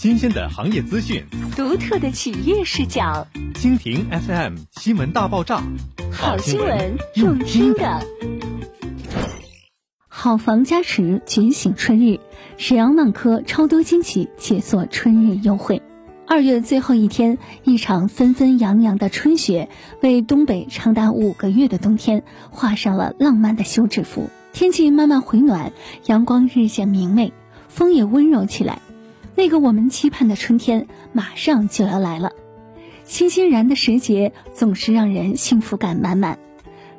新鲜的行业资讯，独特的企业视角。蜻蜓 FM 新闻大爆炸，好新闻用听的。好房加持，觉醒春日，沈阳万科超多惊喜解锁春日优惠。二月最后一天，一场纷纷扬扬的春雪，为东北长达五个月的冬天画上了浪漫的休止符。天气慢慢回暖，阳光日渐明媚，风也温柔起来。那个我们期盼的春天马上就要来了。欣欣然的时节总是让人幸福感满满，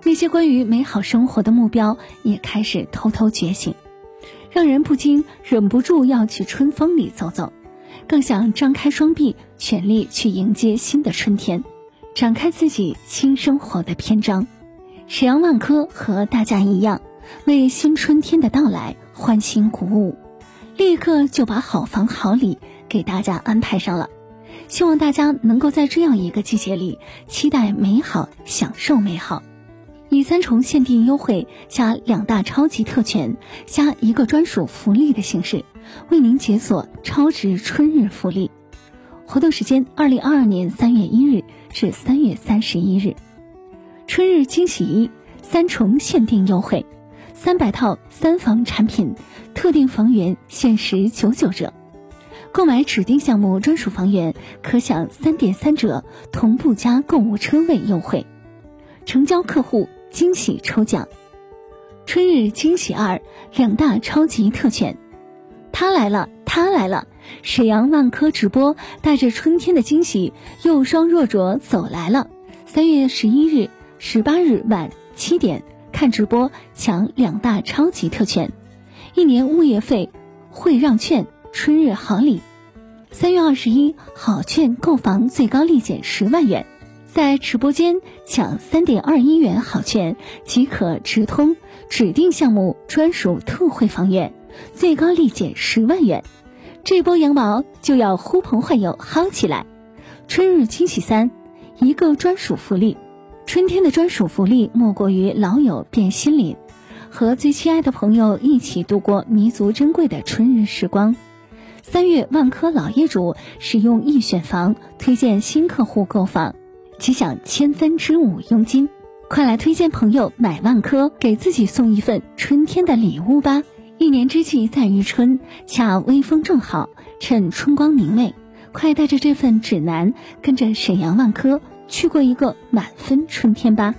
那些关于美好生活的目标也开始偷偷觉醒，让人不禁忍不住要去春风里走走，更想张开双臂，全力去迎接新的春天，展开自己新生活的篇章。沈阳万科和大家一样。为新春天的到来欢欣鼓舞，立刻就把好房好礼给大家安排上了。希望大家能够在这样一个季节里期待美好，享受美好。以三重限定优惠加两大超级特权加一个专属福利的形式，为您解锁超值春日福利。活动时间：二零二二年三月一日至三月三十一日。春日惊喜一，三重限定优惠。三百套三房产品，特定房源限时九九折，购买指定项目专属房源可享三点三折同步加购物车位优惠，成交客户惊喜抽奖。春日惊喜二两大超级特权，他来了，他来了！沈阳万科直播带着春天的惊喜，又双若着走来了。三月十一日、十八日晚七点。看直播抢两大超级特权，一年物业费会让券，春日好礼。三月二十一，好券购房最高立减十万元，在直播间抢三点二一元好券即可直通指定项目专属特惠房源，最高立减十万元。这波羊毛就要呼朋唤友薅起来！春日惊喜三，一个专属福利。春天的专属福利莫过于老友变新邻，和最亲爱的朋友一起度过弥足珍贵的春日时光。三月，万科老业主使用易选房推荐新客户购房，即享千分之五佣金。快来推荐朋友买万科，给自己送一份春天的礼物吧！一年之计在于春，恰微风正好，趁春光明媚，快带着这份指南，跟着沈阳万科。去过一个满分春天吧。